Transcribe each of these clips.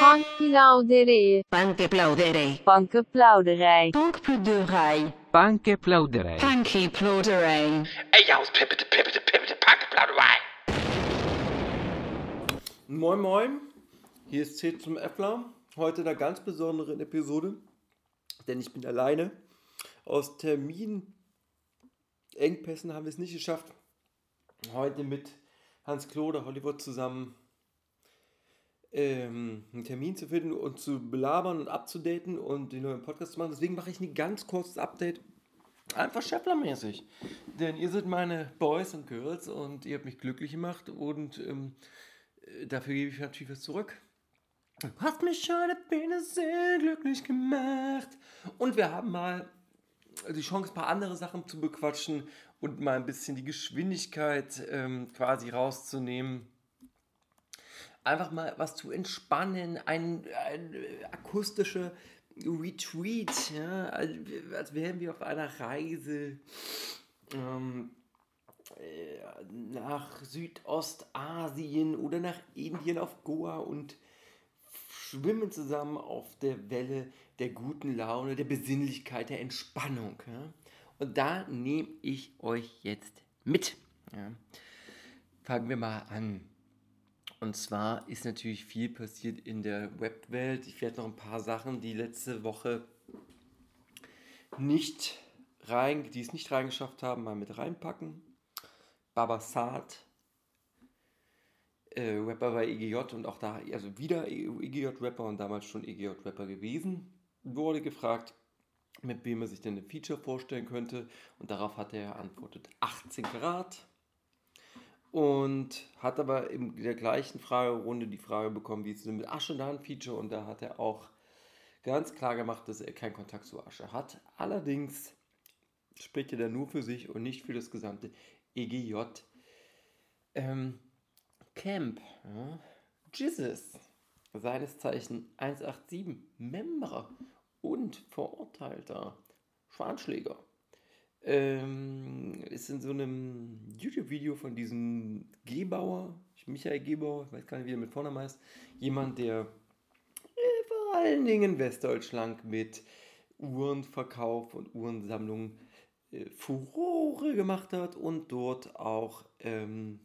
Bankplauderij. Bankplauderij. Bankenplauderij. Bankplauderij. Bankplauderij. Bankplauderij. Ey, aus pippete, pippete, pippete, Bankplauderei. Moin Moin, hier ist C zum Äffler. Heute in einer ganz besonderen Episode, denn ich bin alleine. Aus Terminengpässen haben wir es nicht geschafft, heute mit Hans Klode Hollywood zusammen ähm, einen Termin zu finden und zu belabern und abzudaten und den neuen Podcast zu machen. Deswegen mache ich ein ganz kurzes Update. Einfach Scheffler-mäßig. Denn ihr seid meine Boys und Girls und ihr habt mich glücklich gemacht und ähm, äh, dafür gebe ich natürlich was zurück. Du hast mich heute wieder sehr glücklich gemacht. Und wir haben mal die Chance, ein paar andere Sachen zu bequatschen und mal ein bisschen die Geschwindigkeit ähm, quasi rauszunehmen. Einfach mal was zu entspannen, ein, ein äh, akustische Retreat, ja, als, wären wir auf einer Reise ähm, äh, nach Südostasien oder nach Indien auf Goa und schwimmen zusammen auf der Welle der guten Laune, der Besinnlichkeit, der Entspannung. Ja? Und da nehme ich euch jetzt mit. Ja? Fangen wir mal an. Und zwar ist natürlich viel passiert in der Webwelt. Ich werde noch ein paar Sachen, die letzte Woche nicht rein, die es nicht reingeschafft haben, mal mit reinpacken. Babasat, äh, Rapper bei EGJ und auch da, also wieder EGJ-Rapper und damals schon EGJ-Rapper gewesen, wurde gefragt, mit wem er sich denn ein Feature vorstellen könnte. Und darauf hat er antwortet 18 Grad. Und hat aber in der gleichen Fragerunde die Frage bekommen, wie es denn mit Asche da ein Feature. Und da hat er auch ganz klar gemacht, dass er keinen Kontakt zu Asche hat. Allerdings spricht er da nur für sich und nicht für das gesamte EGJ. Ähm, Camp, ja. Jesus, seines Zeichen 187, Member und Verurteilter Schwanschläger. Ähm, ist in so einem YouTube-Video von diesem Gebauer, Michael Gebauer, ich weiß gar nicht, wie er mit Vornamen heißt, jemand, der äh, vor allen Dingen Westdeutschland mit Uhrenverkauf und Uhrensammlung äh, Furore gemacht hat und dort auch ähm,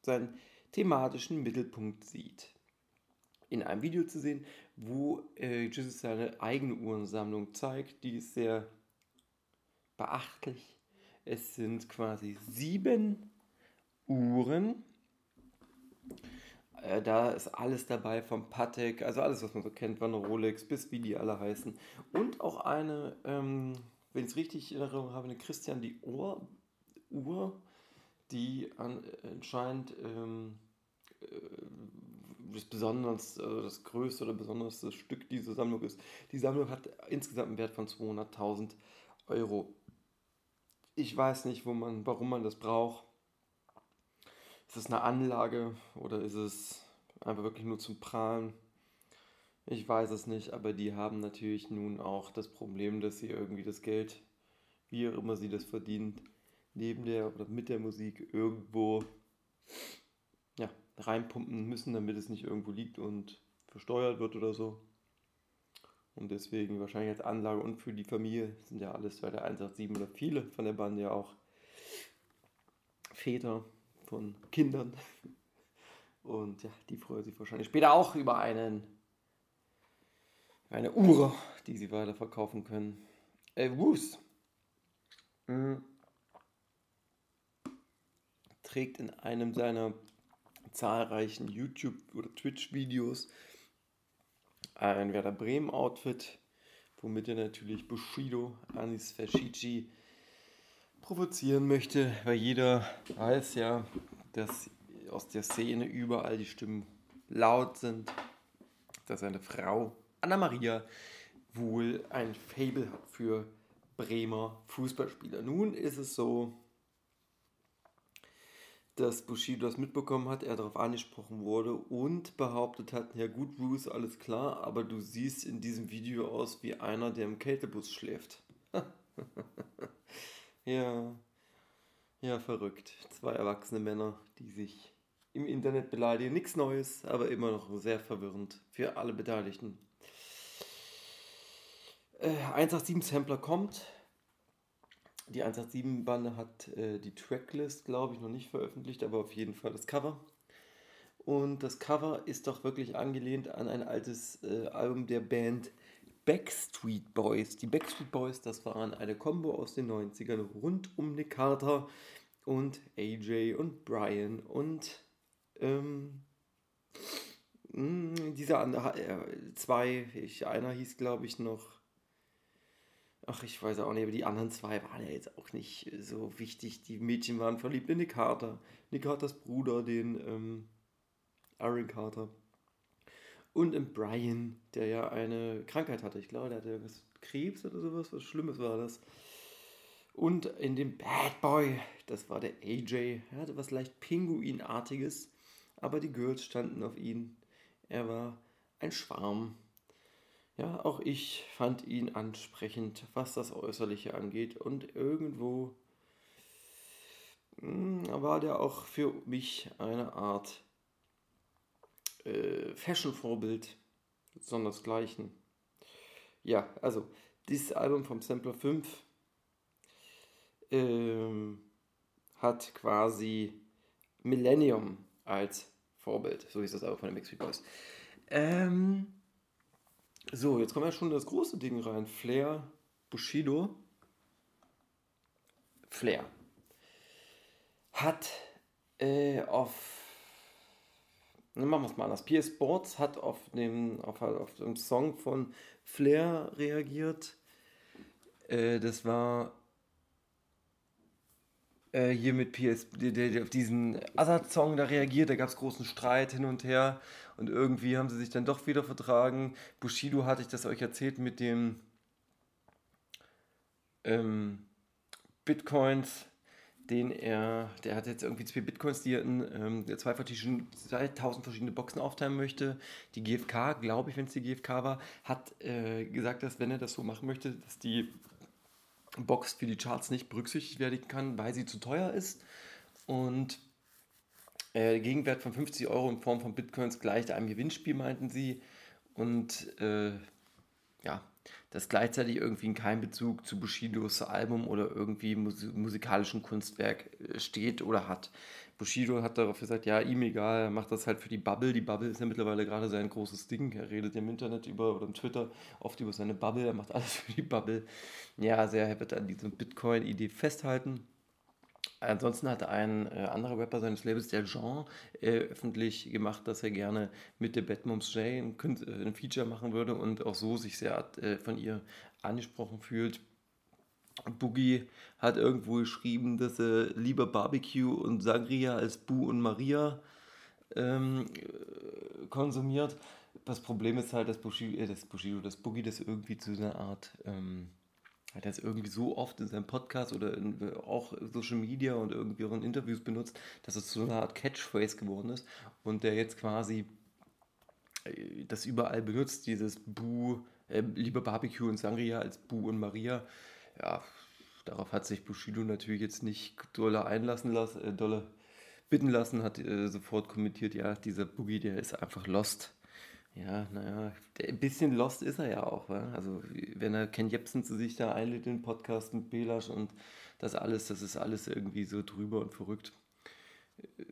seinen thematischen Mittelpunkt sieht. In einem Video zu sehen, wo äh, Jesus seine eigene Uhrensammlung zeigt, die ist sehr beachtlich. Es sind quasi sieben Uhren. Äh, da ist alles dabei vom Patek, also alles, was man so kennt, von Rolex bis wie die alle heißen. Und auch eine, ähm, wenn ich es richtig in Erinnerung habe, eine Christian Dior Uhr, die an, anscheinend ähm, äh, das besonders, also das größte oder besonderste Stück dieser Sammlung ist. Die Sammlung hat insgesamt einen Wert von 200.000 Euro. Ich weiß nicht, wo man, warum man das braucht. Ist es eine Anlage oder ist es einfach wirklich nur zum Prahlen? Ich weiß es nicht, aber die haben natürlich nun auch das Problem, dass sie irgendwie das Geld, wie auch immer sie das verdient, neben der oder mit der Musik irgendwo ja, reinpumpen müssen, damit es nicht irgendwo liegt und versteuert wird oder so. Und deswegen wahrscheinlich als Anlage und für die Familie sind ja alles bei der 187 oder viele von der Bande ja auch Väter von Kindern. Und ja, die freuen sich wahrscheinlich später auch über einen, eine Uhr, die sie weiterverkaufen können. Äh, Woos mhm. trägt in einem seiner zahlreichen YouTube- oder Twitch-Videos ein Werder Bremen-Outfit, womit er natürlich Bushido, Anis Fashici provozieren möchte, weil jeder weiß ja, dass aus der Szene überall die Stimmen laut sind, dass seine Frau Anna Maria wohl ein Fable hat für Bremer Fußballspieler. Nun ist es so, dass Bushido das mitbekommen hat, er darauf angesprochen wurde und behauptet hat, ja gut, Bruce, alles klar, aber du siehst in diesem Video aus wie einer, der im Kältebus schläft. ja, ja, verrückt. Zwei erwachsene Männer, die sich im Internet beleidigen. Nichts Neues, aber immer noch sehr verwirrend für alle Beteiligten. Äh, 187 Sampler kommt. Die 187-Bande hat äh, die Tracklist, glaube ich, noch nicht veröffentlicht, aber auf jeden Fall das Cover. Und das Cover ist doch wirklich angelehnt an ein altes äh, Album der Band Backstreet Boys. Die Backstreet Boys, das waren eine Combo aus den 90ern rund um Nick Carter und AJ und Brian und ähm, mh, dieser andere, äh, zwei, ich, einer hieß glaube ich noch Ach, ich weiß auch nicht, aber die anderen zwei waren ja jetzt auch nicht so wichtig. Die Mädchen waren verliebt in Nick Carter. Nick Carters Bruder, den ähm, Aaron Carter. Und in Brian, der ja eine Krankheit hatte. Ich glaube, der hatte irgendwas Krebs oder sowas. Was Schlimmes war das. Und in dem Bad Boy, das war der AJ. Er hatte was leicht Pinguinartiges, aber die Girls standen auf ihn. Er war ein Schwarm. Ja, auch ich fand ihn ansprechend, was das Äußerliche angeht. Und irgendwo hm, war der auch für mich eine Art äh, Fashion-Vorbild, sondersgleichen. Ja, also dieses Album vom Sampler 5 ähm, hat quasi Millennium als Vorbild. So hieß das Album von den Backstreet Boys. Ähm, so, jetzt kommt ja schon das große Ding rein. Flair, Bushido. Flair hat äh, auf machen wir es mal anders. PS Sports hat auf dem, auf, auf dem Song von Flair reagiert. Äh, das war äh, hier mit PS, der, der auf diesen Azad-Song da reagiert. Da gab es großen Streit hin und her. Und irgendwie haben sie sich dann doch wieder vertragen. Bushido hatte ich das euch erzählt mit dem ähm, Bitcoins, den er, der hat jetzt irgendwie zwei Bitcoins, die er in ähm, zwei, verschiedene, 2000 verschiedene Boxen aufteilen möchte. Die GfK, glaube ich, wenn es die GfK war, hat äh, gesagt, dass wenn er das so machen möchte, dass die Box für die Charts nicht berücksichtigt werden kann, weil sie zu teuer ist. Und äh, Gegenwert von 50 Euro in Form von Bitcoins gleicht einem Gewinnspiel, meinten sie. Und äh, ja, das gleichzeitig irgendwie in keinem Bezug zu Bushidos Album oder irgendwie mus musikalischen Kunstwerk äh, steht oder hat. Bushido hat darauf gesagt, ja, ihm egal, er macht das halt für die Bubble. Die Bubble ist ja mittlerweile gerade sein großes Ding. Er redet im Internet über oder im Twitter oft über seine Bubble, er macht alles für die Bubble. Ja, sehr, er wird an dieser Bitcoin-Idee festhalten. Ansonsten hat ein äh, anderer Rapper seines Labels, der Jean, äh, öffentlich gemacht, dass er gerne mit der Batmoms J ein, äh, ein, Feature machen würde und auch so sich sehr äh, von ihr angesprochen fühlt. Boogie hat irgendwo geschrieben, dass er lieber Barbecue und Sangria als Bu und Maria ähm, äh, konsumiert. Das Problem ist halt, dass Bushido, äh, das Bushido, dass Boogie das irgendwie zu einer Art ähm, hat er es irgendwie so oft in seinem Podcast oder in, auch Social Media und irgendwie auch in Interviews benutzt, dass es so eine Art Catchphrase geworden ist und der jetzt quasi äh, das überall benutzt, dieses Bu, äh, lieber Barbecue und Sangria als Bu und Maria. Ja, darauf hat sich Bushido natürlich jetzt nicht dolle einlassen lassen, äh, dolle bitten lassen, hat äh, sofort kommentiert, ja, dieser Boogie, der ist einfach lost. Ja, naja, ein bisschen lost ist er ja auch. Wa? Also, wenn er Ken Jebsen zu sich da einlädt in den Podcast mit Belasch und das alles, das ist alles irgendwie so drüber und verrückt. Äh,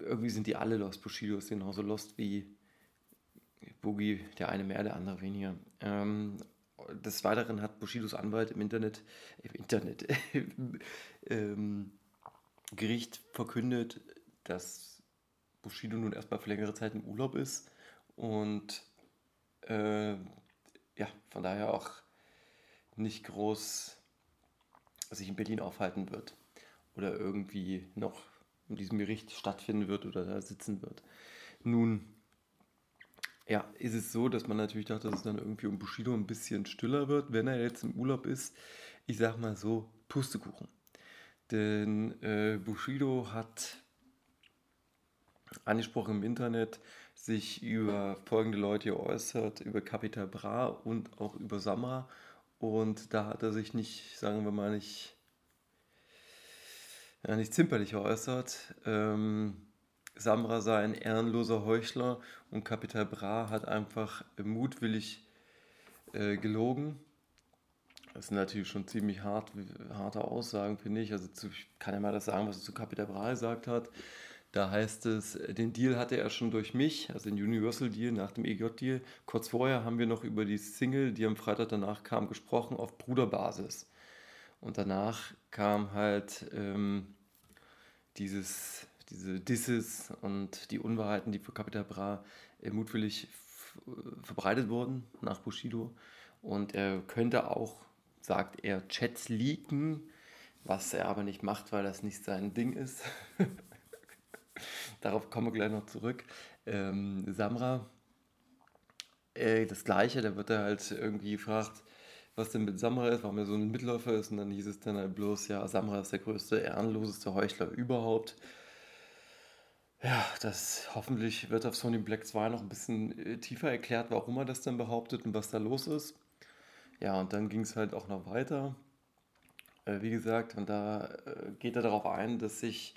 irgendwie sind die alle lost. Bushido ist genauso lost wie Boogie, der eine mehr, der andere weniger. Ähm, des Weiteren hat Bushidos Anwalt im Internet, im Internet, ähm, Gericht verkündet, dass Bushido nun erstmal für längere Zeit im Urlaub ist und äh, ja, von daher auch nicht groß sich in Berlin aufhalten wird oder irgendwie noch in diesem Gericht stattfinden wird oder da sitzen wird. Nun, ja, ist es so, dass man natürlich dachte, dass es dann irgendwie um Bushido ein bisschen stiller wird, wenn er jetzt im Urlaub ist. Ich sag mal so, Pustekuchen. Denn äh, Bushido hat angesprochen im Internet, sich über folgende Leute geäußert, über Capital Bra und auch über Samra. Und da hat er sich nicht, sagen wir mal, nicht, ja, nicht zimperlich geäußert. Ähm, Samra sei ein ehrenloser Heuchler und Capital Bra hat einfach mutwillig äh, gelogen. Das sind natürlich schon ziemlich hart, harte Aussagen, finde ich. Also zu, ich kann ja mal das sagen, was er zu Capital Bra gesagt hat. Da heißt es, den Deal hatte er schon durch mich, also den Universal Deal nach dem EJ-Deal. Kurz vorher haben wir noch über die Single, die am Freitag danach kam, gesprochen auf Bruderbasis. Und danach kam halt ähm, dieses, diese Disses und die Unwahrheiten, die für Capital Bra äh, mutwillig verbreitet wurden nach Bushido. Und er könnte auch, sagt er, Chats leaken, was er aber nicht macht, weil das nicht sein Ding ist. Darauf kommen wir gleich noch zurück. Ähm, Samra, äh, das Gleiche, da wird er halt irgendwie gefragt, was denn mit Samra ist, warum er so ein Mitläufer ist. Und dann hieß es dann halt bloß, ja, Samra ist der größte, ehrenloseste Heuchler überhaupt. Ja, das hoffentlich wird auf Sony Black 2 noch ein bisschen äh, tiefer erklärt, warum er das dann behauptet und was da los ist. Ja, und dann ging es halt auch noch weiter. Äh, wie gesagt, und da äh, geht er darauf ein, dass sich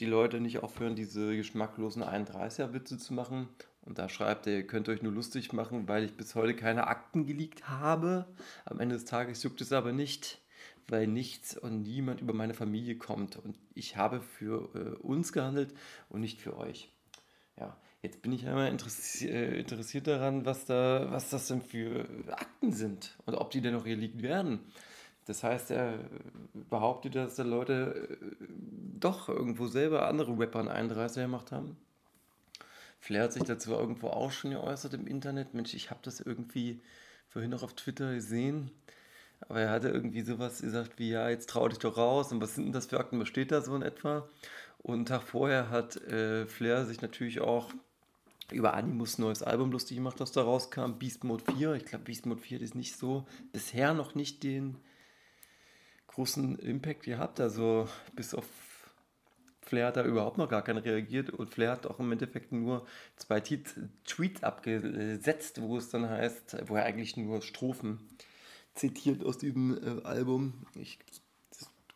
die Leute nicht aufhören, diese geschmacklosen 31er-Witze zu machen. Und da schreibt er, ihr könnt euch nur lustig machen, weil ich bis heute keine Akten geleakt habe. Am Ende des Tages juckt es aber nicht, weil nichts und niemand über meine Familie kommt. Und ich habe für äh, uns gehandelt und nicht für euch. Ja, jetzt bin ich einmal interessi äh, interessiert daran, was, da, was das denn für Akten sind und ob die denn noch geleakt werden. Das heißt, er behauptet, dass da Leute äh, doch irgendwo selber andere Rapper einen 31er gemacht haben. Flair hat sich dazu irgendwo auch schon geäußert im Internet. Mensch, ich habe das irgendwie vorhin noch auf Twitter gesehen. Aber er hatte irgendwie sowas gesagt wie, ja, jetzt trau dich doch raus. Und was sind denn das für Akten? Was steht da so in etwa? Und einen Tag vorher hat äh, Flair sich natürlich auch über Animus neues Album lustig gemacht, das da rauskam. Beast Mode 4. Ich glaube, Beast Mode 4 ist nicht so, bisher noch nicht den großen Impact gehabt. Also bis auf Flair hat da überhaupt noch gar keinen reagiert und Flair hat auch im Endeffekt nur zwei Tweets abgesetzt, wo es dann heißt, wo er eigentlich nur Strophen zitiert aus diesem äh, Album. Ich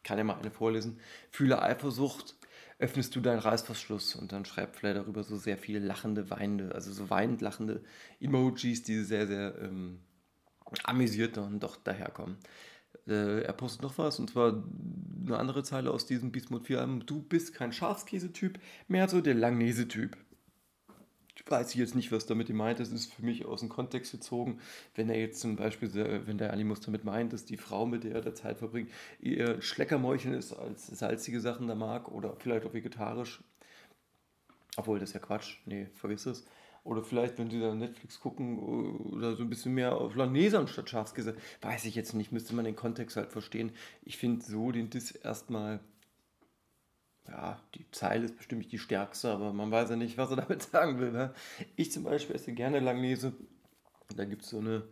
kann ja mal eine vorlesen. Fühle Eifersucht, öffnest du deinen Reißverschluss und dann schreibt Flair darüber so sehr viele lachende, weinende, also so weinend lachende Emojis, die sehr, sehr ähm, amüsiert und doch daherkommen äh, er postet noch was und zwar eine andere Zeile aus diesem Beast Mode 4 Album. Du bist kein Schafskäse-Typ, mehr so der Langnese-Typ. Ich weiß jetzt nicht, was damit meint. Das ist für mich aus dem Kontext gezogen. Wenn er jetzt zum Beispiel, wenn der Animus damit meint, dass die Frau, mit der er da Zeit verbringt, eher Schleckermäulchen ist, als salzige Sachen da mag oder vielleicht auch vegetarisch. Obwohl, das ist ja Quatsch. Nee, vergiss es. Oder vielleicht, wenn sie dann Netflix gucken oder so ein bisschen mehr auf Langnese anstatt Schafskäse. Weiß ich jetzt nicht, müsste man den Kontext halt verstehen. Ich finde so den Diss erstmal, ja, die Zeile ist bestimmt nicht die stärkste, aber man weiß ja nicht, was er damit sagen will. Ne? Ich zum Beispiel esse gerne Langnese. Da gibt es so eine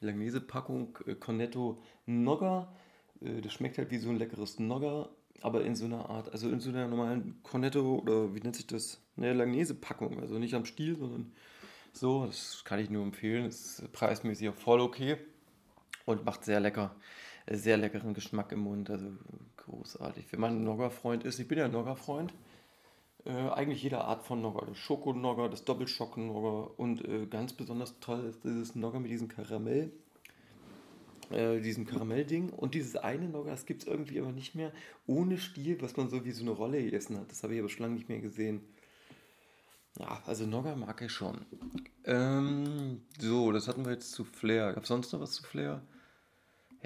Langnese-Packung äh, Cornetto Nogger. Äh, das schmeckt halt wie so ein leckeres Nogger, aber in so einer Art, also in so einer normalen Cornetto oder wie nennt sich das? Eine Langnese-Packung. Also nicht am Stiel, sondern so. Das kann ich nur empfehlen. Ist preismäßig auch voll okay und macht sehr lecker. Sehr leckeren Geschmack im Mund. Also großartig. Wenn man ein Nogger-Freund ist, ich bin ja ein Nogger-Freund. Äh, eigentlich jede Art von Nogger. Das Schokonogger, das Doppelschocken-Nogger und äh, ganz besonders toll ist dieses Nogger mit diesem Karamell äh, diesem Karamellding. Und dieses eine Nogger, das gibt es irgendwie aber nicht mehr ohne Stiel, was man so wie so eine Rolle gegessen hat. Das habe ich aber schon lange nicht mehr gesehen. Ja, also Nogger mag ich schon. Ähm, so, das hatten wir jetzt zu Flair. Gab es sonst noch was zu Flair?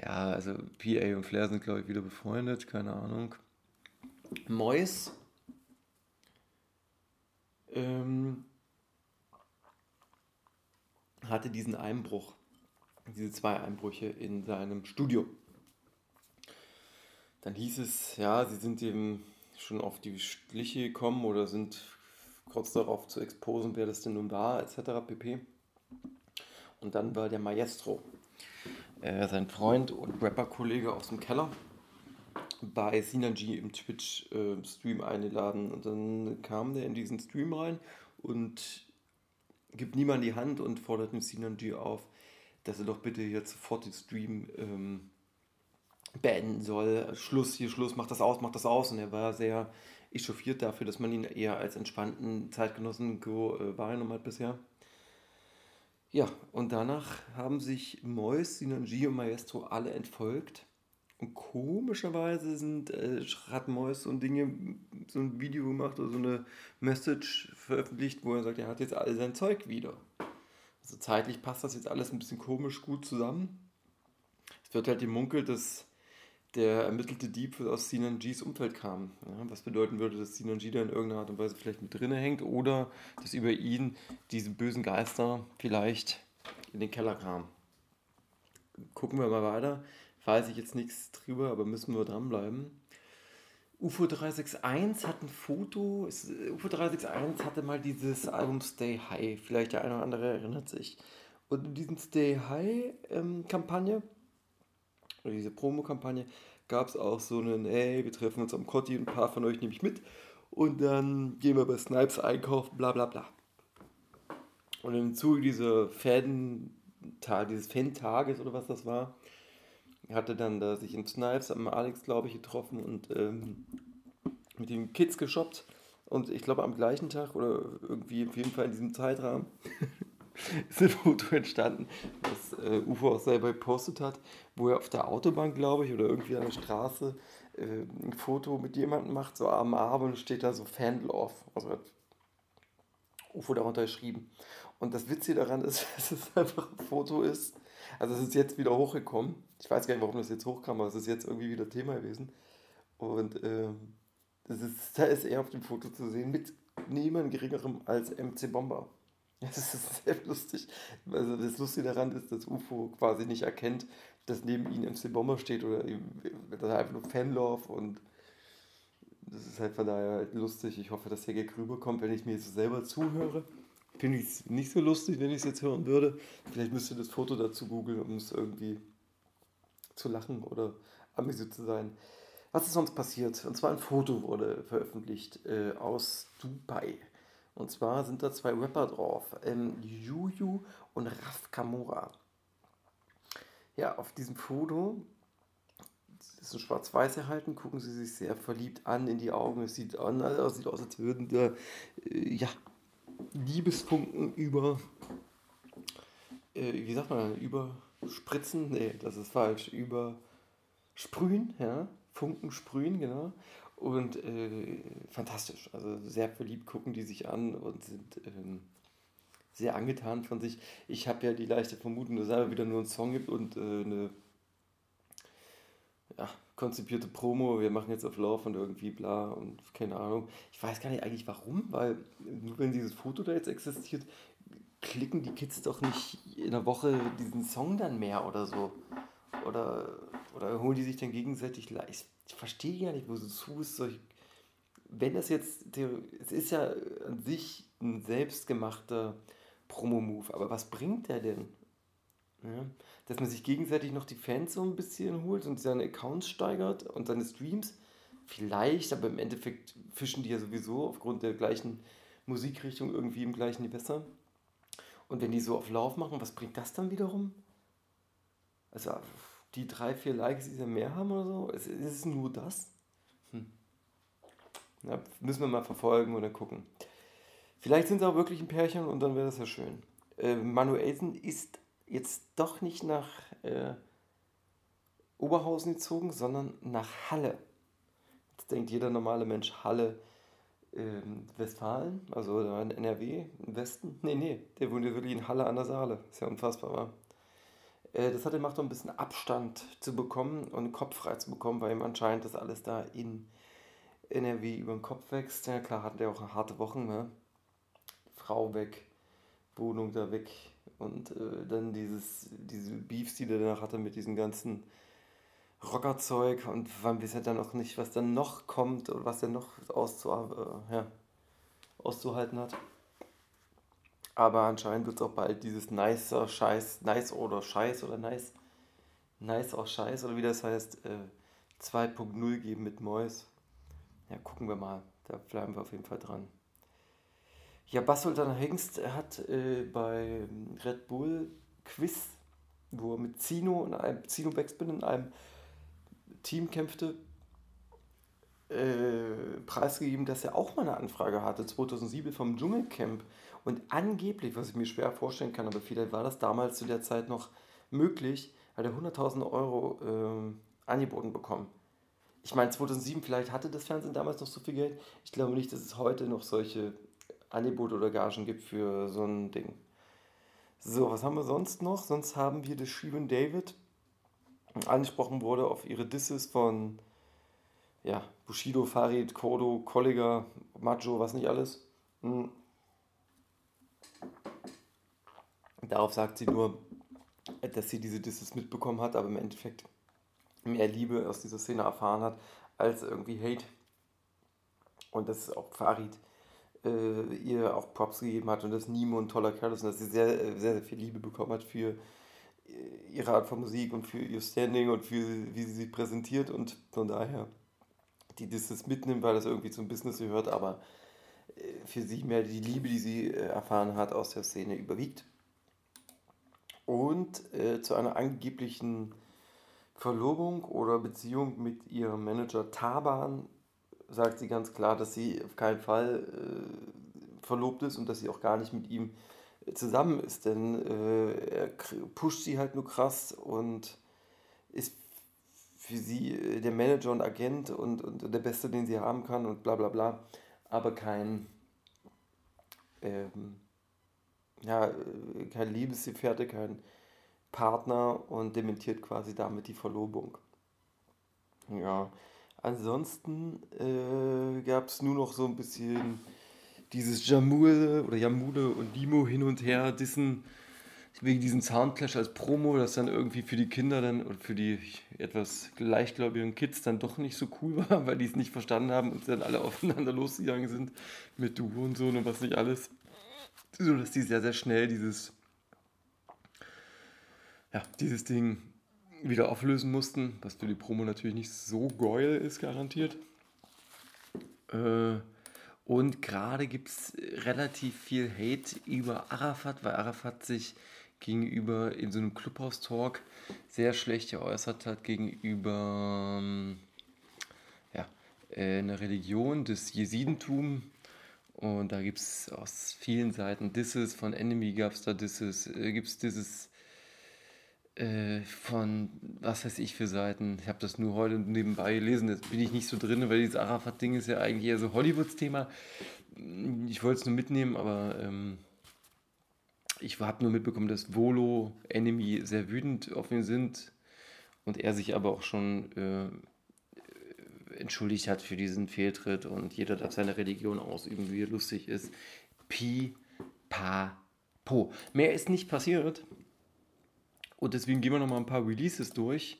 Ja, also PA und Flair sind, glaube ich, wieder befreundet. Keine Ahnung. Mois. Ähm, hatte diesen Einbruch diese zwei Einbrüche in seinem Studio. Dann hieß es, ja, sie sind eben schon auf die Schliche gekommen oder sind kurz darauf zu exposen, wer das denn nun war, etc. pp. Und dann war der Maestro, äh, sein Freund und Rapper-Kollege aus dem Keller, bei Synergy im Twitch-Stream äh, eingeladen. Und dann kam der in diesen Stream rein und gibt niemand die Hand und fordert den Synergy auf, dass er doch bitte jetzt sofort den Stream ähm, beenden soll. Schluss, hier Schluss, mach das aus, mach das aus. Und er war sehr echauffiert dafür, dass man ihn eher als entspannten Zeitgenossen äh, wahrgenommen hat bisher. Ja, und danach haben sich Mois, Sinanji und Maestro alle entfolgt. Und komischerweise sind, äh, hat Mois so ein Dinge, so ein Video gemacht oder so eine Message veröffentlicht, wo er sagt, er hat jetzt all sein Zeug wieder. Also zeitlich passt das jetzt alles ein bisschen komisch gut zusammen. Es wird halt gemunkelt, dass der ermittelte Dieb aus Sinanjis Umfeld kam. Ja, was bedeuten würde, dass Sinanji da in irgendeiner Art und Weise vielleicht mit drinne hängt oder dass über ihn diese bösen Geister vielleicht in den Keller kamen. Gucken wir mal weiter. Weiß ich jetzt nichts drüber, aber müssen wir dranbleiben. UFO 361 hat ein Foto. UFO 361 hatte mal dieses Album Stay High. Vielleicht der eine oder andere erinnert sich. Und in diesem Stay High-Kampagne, oder diese Promo-Kampagne, gab es auch so einen, ey, wir treffen uns am Kotti ein paar von euch nehme ich mit. Und dann gehen wir bei Snipes einkaufen, bla bla bla. Und im Zuge dieser Fan dieses Fan-Tages oder was das war, hatte dann da sich in Snipes am Alex, glaube ich, getroffen und ähm, mit den Kids geshoppt. Und ich glaube am gleichen Tag oder irgendwie auf jeden Fall in diesem Zeitrahmen ist ein Foto entstanden, das äh, UFO auch selber gepostet hat, wo er auf der Autobahn, glaube ich, oder irgendwie an der Straße äh, ein Foto mit jemandem macht, so am Abend steht da so Fanlove. Also hat UFO darunter geschrieben. Und das Witzige daran ist, dass es einfach ein Foto ist. Also es ist jetzt wieder hochgekommen. Ich weiß gar nicht, warum das jetzt hochkam, aber es ist jetzt irgendwie wieder Thema gewesen. Und ähm, ist, da ist er auf dem Foto zu sehen mit niemand geringerem als MC Bomber. Das ist sehr lustig. Also das Lustige daran ist, dass UFO quasi nicht erkennt, dass neben ihm MC Bomber steht oder dass er einfach nur Fanlove und das ist halt von daher halt lustig. Ich hoffe, dass der Gag rüberkommt, wenn ich mir jetzt selber zuhöre. Finde ich nicht so lustig, wenn ich es jetzt hören würde. Vielleicht müsste das Foto dazu googeln, um es irgendwie zu lachen oder amüsiert zu sein. Was ist sonst passiert? Und zwar ein Foto wurde veröffentlicht äh, aus Dubai. Und zwar sind da zwei Rapper drauf, ähm, Juju und Raf Kamora. Ja, auf diesem Foto ist ein schwarz-weiß erhalten, gucken sie sich sehr verliebt an in die Augen. Es sieht, an, also sieht aus, als würden da äh, ja, Liebesfunken über, äh, wie sagt man, überspritzen? Nee, das ist falsch, übersprühen, ja, Funken sprühen, genau. Und äh, fantastisch, also sehr verliebt gucken die sich an und sind ähm, sehr angetan von sich. Ich habe ja die leichte Vermutung, dass es einfach wieder nur einen Song gibt und äh, eine ja, konzipierte Promo, wir machen jetzt auf Lauf und irgendwie bla und keine Ahnung. Ich weiß gar nicht eigentlich warum, weil nur wenn dieses Foto da jetzt existiert, klicken die Kids doch nicht in der Woche diesen Song dann mehr oder so. Oder, oder holen die sich dann gegenseitig leicht. Ich verstehe gar nicht, wo so zu ist. Solch, wenn das jetzt, es ist ja an sich ein selbstgemachter Promo-Move, aber was bringt der denn? Ja, dass man sich gegenseitig noch die Fans so ein bisschen holt und seine Accounts steigert und seine Streams. Vielleicht, aber im Endeffekt fischen die ja sowieso aufgrund der gleichen Musikrichtung irgendwie im gleichen Gewässer. Und wenn die so auf Lauf machen, was bringt das dann wiederum? Also die drei, vier Likes, die sie mehr haben oder so, ist, es nur das? Hm. Ja, müssen wir mal verfolgen oder gucken. Vielleicht sind sie auch wirklich ein Pärchen und dann wäre das ja schön. Äh, Manuelsen ist jetzt doch nicht nach äh, Oberhausen gezogen, sondern nach Halle. Jetzt denkt jeder normale Mensch Halle, ähm, Westfalen, also in NRW, im Westen. Nee, nee, der wohnt ja wirklich in Halle an der Saale. Ist ja unfassbar, wa? Äh, das hat gemacht, um ein bisschen Abstand zu bekommen und Kopf frei zu bekommen, weil ihm anscheinend das alles da in NRW über den Kopf wächst. Ja, klar, hatten der auch harte Wochen, ne? Frau weg, Wohnung da weg und äh, dann dieses, diese Beefs, die der danach hatte mit diesem ganzen Rockerzeug und man weiß ja dann auch nicht, was dann noch kommt oder was er noch auszu äh, ja, auszuhalten hat. Aber anscheinend wird es auch bald dieses nicer Scheiß, nice oder Scheiß oder nice, nice auch Scheiß oder wie das heißt, äh, 2.0 geben mit Mois. Ja, gucken wir mal. Da bleiben wir auf jeden Fall dran. Ja, Basultan Hengst hat äh, bei Red Bull Quiz, wo er mit Zino in einem Zino Backspin in einem Team kämpfte, äh, preisgegeben, dass er auch mal eine Anfrage hatte, 2007 vom Dschungelcamp. Und angeblich, was ich mir schwer vorstellen kann, aber vielleicht war das damals zu der Zeit noch möglich, hat er 100.000 Euro äh, angeboten bekommen. Ich meine, 2007 vielleicht hatte das Fernsehen damals noch so viel Geld. Ich glaube nicht, dass es heute noch solche Angebote oder Gagen gibt für so ein Ding. So, was haben wir sonst noch? Sonst haben wir das Shivan David angesprochen wurde auf ihre Disses von ja, Bushido, Farid, Kodo, Kollega, Macho, was nicht alles. Hm. Darauf sagt sie nur, dass sie diese Disses mitbekommen hat, aber im Endeffekt mehr Liebe aus dieser Szene erfahren hat, als irgendwie Hate. Und dass auch Farid äh, ihr auch Props gegeben hat und dass Nemo ein toller Kerl ist und dass sie sehr, sehr, sehr viel Liebe bekommen hat für ihre Art von Musik und für ihr Standing und für wie sie sich präsentiert und von daher die das mitnimmt, weil das irgendwie zum Business gehört, aber äh, für sie mehr die Liebe, die sie äh, erfahren hat aus der Szene, überwiegt. Und äh, zu einer angeblichen Verlobung oder Beziehung mit ihrem Manager Taban sagt sie ganz klar, dass sie auf keinen Fall äh, verlobt ist und dass sie auch gar nicht mit ihm zusammen ist, denn äh, er pusht sie halt nur krass und ist für sie äh, der Manager und Agent und, und der Beste, den sie haben kann und bla bla bla, aber kein, ähm, ja, äh, kein Liebesgefährte, kein Partner und dementiert quasi damit die Verlobung. Ja, ansonsten äh, gab es nur noch so ein bisschen dieses Jamule oder Jamule und Limo hin und her dissen wegen diesem Soundclash als Promo, das dann irgendwie für die Kinder dann und für die etwas leichtgläubigen Kids dann doch nicht so cool war, weil die es nicht verstanden haben und dann alle aufeinander losgegangen sind mit Du und so und was nicht alles. So dass die sehr, sehr schnell dieses, ja, dieses Ding wieder auflösen mussten, was für die Promo natürlich nicht so geil ist, garantiert. Äh, und gerade gibt es relativ viel Hate über Arafat, weil Arafat sich gegenüber in so einem Clubhouse-Talk sehr schlecht geäußert hat gegenüber ähm, ja, äh, einer Religion des Jesidentum. Und da gibt es aus vielen Seiten Disses, von Enemy gab es da Disses, äh, gibt es Disses äh, von was weiß ich für Seiten. Ich habe das nur heute nebenbei gelesen, jetzt bin ich nicht so drin, weil dieses Arafat-Ding ist ja eigentlich eher so Hollywoods-Thema. Ich wollte es nur mitnehmen, aber ähm, ich habe nur mitbekommen, dass Volo, Enemy sehr wütend auf ihn sind und er sich aber auch schon äh, entschuldigt hat für diesen Fehltritt und jeder darf seine Religion ausüben, wie er lustig ist. Pi, pa, po. Mehr ist nicht passiert. Und deswegen gehen wir noch mal ein paar Releases durch,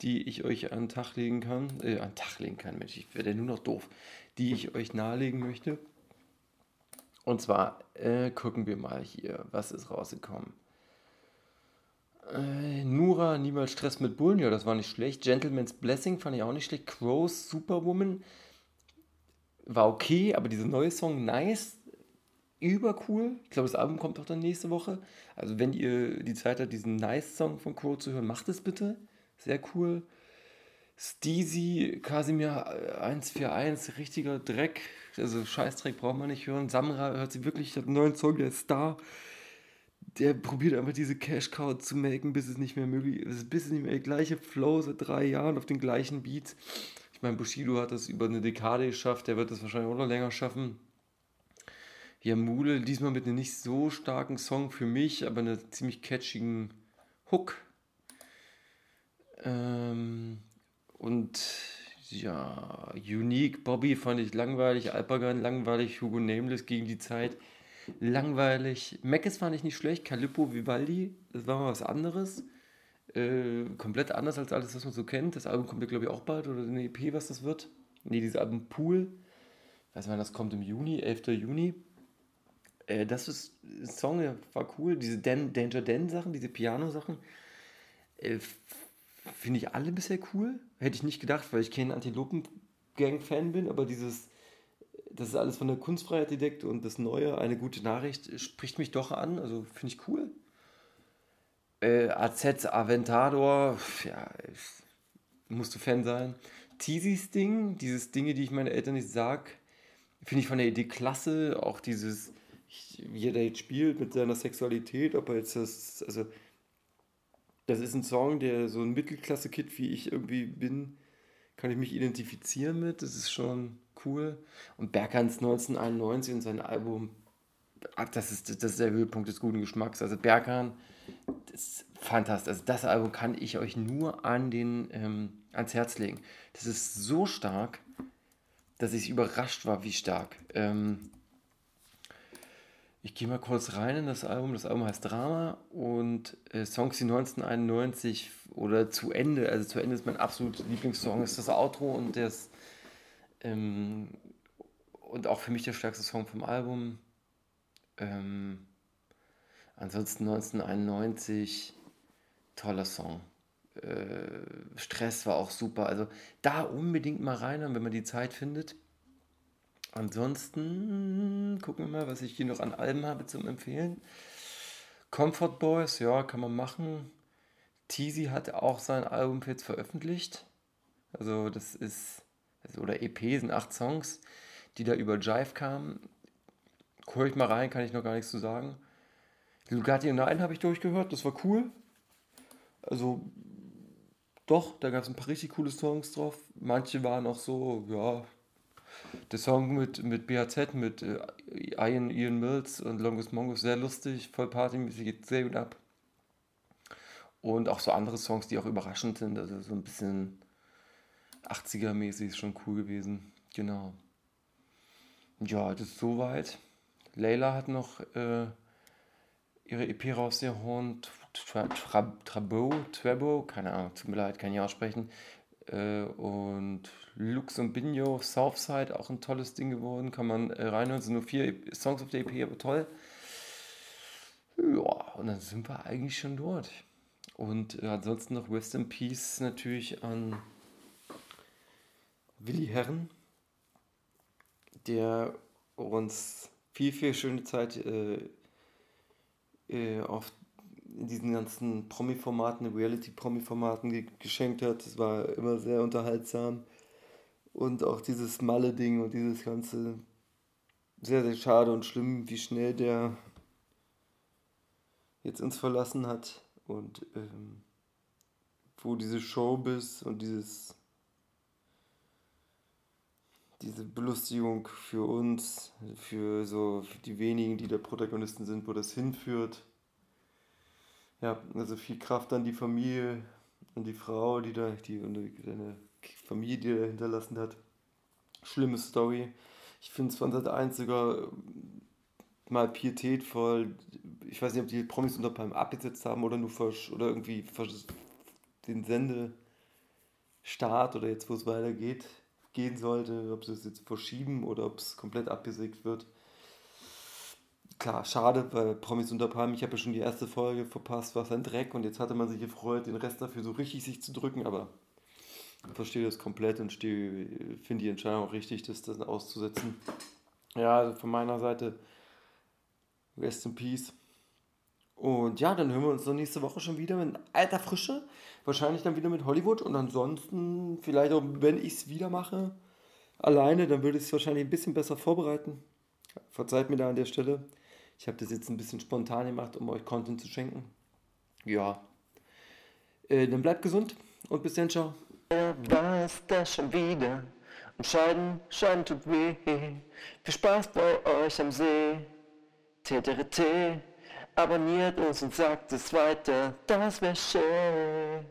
die ich euch an den Tag legen kann. Äh, an den Tag legen kann, Mensch, ich werde nur noch doof. Die ich euch nahelegen möchte. Und zwar äh, gucken wir mal hier, was ist rausgekommen. Äh, Nura, niemals Stress mit Bullen, ja, das war nicht schlecht. Gentleman's Blessing fand ich auch nicht schlecht. Crows, Superwoman war okay, aber dieser neue Song, nice, übercool. Ich glaube, das Album kommt auch dann nächste Woche. Also, wenn ihr die Zeit habt, diesen Nice-Song von Crow zu hören, macht es bitte. Sehr cool. Steezy, Casimir 141, richtiger Dreck. Also, Scheißdreck braucht man nicht hören. Samra hört sie wirklich, hat einen neuen Song, der Star. Der probiert einfach diese Cash-Cow zu melken, bis es nicht mehr möglich ist. Bis es nicht mehr der gleiche Flow seit drei Jahren auf den gleichen Beats. Ich meine, Bushido hat das über eine Dekade geschafft, der wird das wahrscheinlich auch noch länger schaffen. Jamule, diesmal mit einem nicht so starken Song für mich, aber einer ziemlich catchigen Hook. Ähm, und ja, Unique, Bobby fand ich langweilig, Alpagan langweilig, Hugo Nameless gegen die Zeit langweilig. Meckes fand ich nicht schlecht, Calippo, Vivaldi, das war mal was anderes. Äh, komplett anders als alles, was man so kennt. Das Album kommt ja, glaube ich, auch bald oder eine EP, was das wird. Nee, dieses Album Pool. Weiß man, das kommt im Juni, 11. Juni. Äh, das ist ein Song, der war cool. Diese Dan, Danger Dan Sachen, diese Piano-Sachen, äh, finde ich alle bisher cool. Hätte ich nicht gedacht, weil ich kein Antilopen-Gang-Fan bin, aber dieses, das ist alles von der Kunstfreiheit gedeckt und das Neue, eine gute Nachricht, spricht mich doch an. Also finde ich cool. Äh, AZ Aventador, ja, musst du Fan sein. Teasys Ding, dieses Dinge, die ich meinen Eltern nicht sag, finde ich von der Idee klasse. Auch dieses, wie er da jetzt spielt mit seiner Sexualität, ob er jetzt das, also das ist ein Song, der so ein Mittelklasse-Kid wie ich irgendwie bin, kann ich mich identifizieren mit. Das ist schon cool. Und Berghans 1991 und sein Album, ah, das ist, das ist der Höhepunkt des guten Geschmacks. Also Berghahn, das ist fantastisch. Also das Album kann ich euch nur an den, ähm, ans Herz legen. Das ist so stark, dass ich überrascht war, wie stark. Ähm, ich gehe mal kurz rein in das Album. Das Album heißt Drama und äh, Songs, die 1991 oder zu Ende, also zu Ende ist mein absoluter Lieblingssong, ist das Outro und das ähm, und auch für mich der stärkste Song vom Album. Ähm, ansonsten 1991, toller Song. Äh, Stress war auch super. Also da unbedingt mal rein, wenn man die Zeit findet. Ansonsten gucken wir mal, was ich hier noch an Alben habe zum Empfehlen. Comfort Boys, ja, kann man machen. Teasy hat auch sein Album jetzt veröffentlicht. Also das ist, also, oder EP sind acht Songs, die da über Jive kamen. Hör ich mal rein, kann ich noch gar nichts zu sagen. Lugatti Nine habe ich durchgehört, das war cool. Also doch, da gab es ein paar richtig coole Songs drauf. Manche waren auch so, ja, der Song mit, mit BHZ, mit äh, Ian, Ian Mills und Longest Mongo, sehr lustig, voll partymäßig, geht sehr gut ab. Und auch so andere Songs, die auch überraschend sind, also so ein bisschen 80er-mäßig, ist schon cool gewesen. Genau. Ja, das ist soweit. Layla hat noch äh, ihre EP rausgehauen, Trabo, Trabo, keine Ahnung, tut mir leid, kann ich aussprechen. Äh, und Lux und Binjo, Southside, auch ein tolles Ding geworden. Kann man äh, reinhören. Sind nur vier Songs auf der EP, aber toll. Ja, und dann sind wir eigentlich schon dort. Und äh, ansonsten noch Rest in Peace natürlich an Willi Herren, der uns viel, viel schöne Zeit äh, auf in diesen ganzen Promi-Formaten, Reality-Promi-Formaten ge geschenkt hat. Das war immer sehr unterhaltsam. Und auch dieses Malle-Ding und dieses ganze sehr, sehr schade und schlimm, wie schnell der jetzt uns verlassen hat. Und ähm, wo diese Showbiz und dieses diese Belustigung für uns, für so für die wenigen, die der Protagonisten sind, wo das hinführt ja, also viel Kraft an die Familie, an die Frau, die da, die, eine Familie, die er hinterlassen hat. Schlimme Story. Ich finde es von Seite 1 sogar äh, mal pietätvoll. Ich weiß nicht, ob die Promis unter Palm abgesetzt haben oder nur versch oder irgendwie versch den Sendestart oder jetzt, wo es weitergeht, gehen sollte, ob sie es jetzt verschieben oder ob es komplett abgesägt wird klar, schade, weil Promis unter Palmen, ich habe ja schon die erste Folge verpasst, war ein Dreck und jetzt hatte man sich gefreut, den Rest dafür so richtig sich zu drücken, aber ich verstehe das komplett und finde die Entscheidung auch richtig, das dann auszusetzen. Ja, also von meiner Seite, rest in peace. Und ja, dann hören wir uns dann nächste Woche schon wieder mit alter Frische. Wahrscheinlich dann wieder mit Hollywood und ansonsten, vielleicht auch, wenn ich es wieder mache, alleine, dann würde ich es wahrscheinlich ein bisschen besser vorbereiten. Verzeiht mir da an der Stelle. Ich habe das jetzt ein bisschen spontan gemacht, um euch Content zu schenken. Ja. Äh, dann bleibt gesund und bis dann, ciao. War es das schon wieder? Und Scheiden, Scheiden tut weh. Viel Spaß bei euch am See. TTRT, abonniert uns und sagt es weiter, das wäre schön.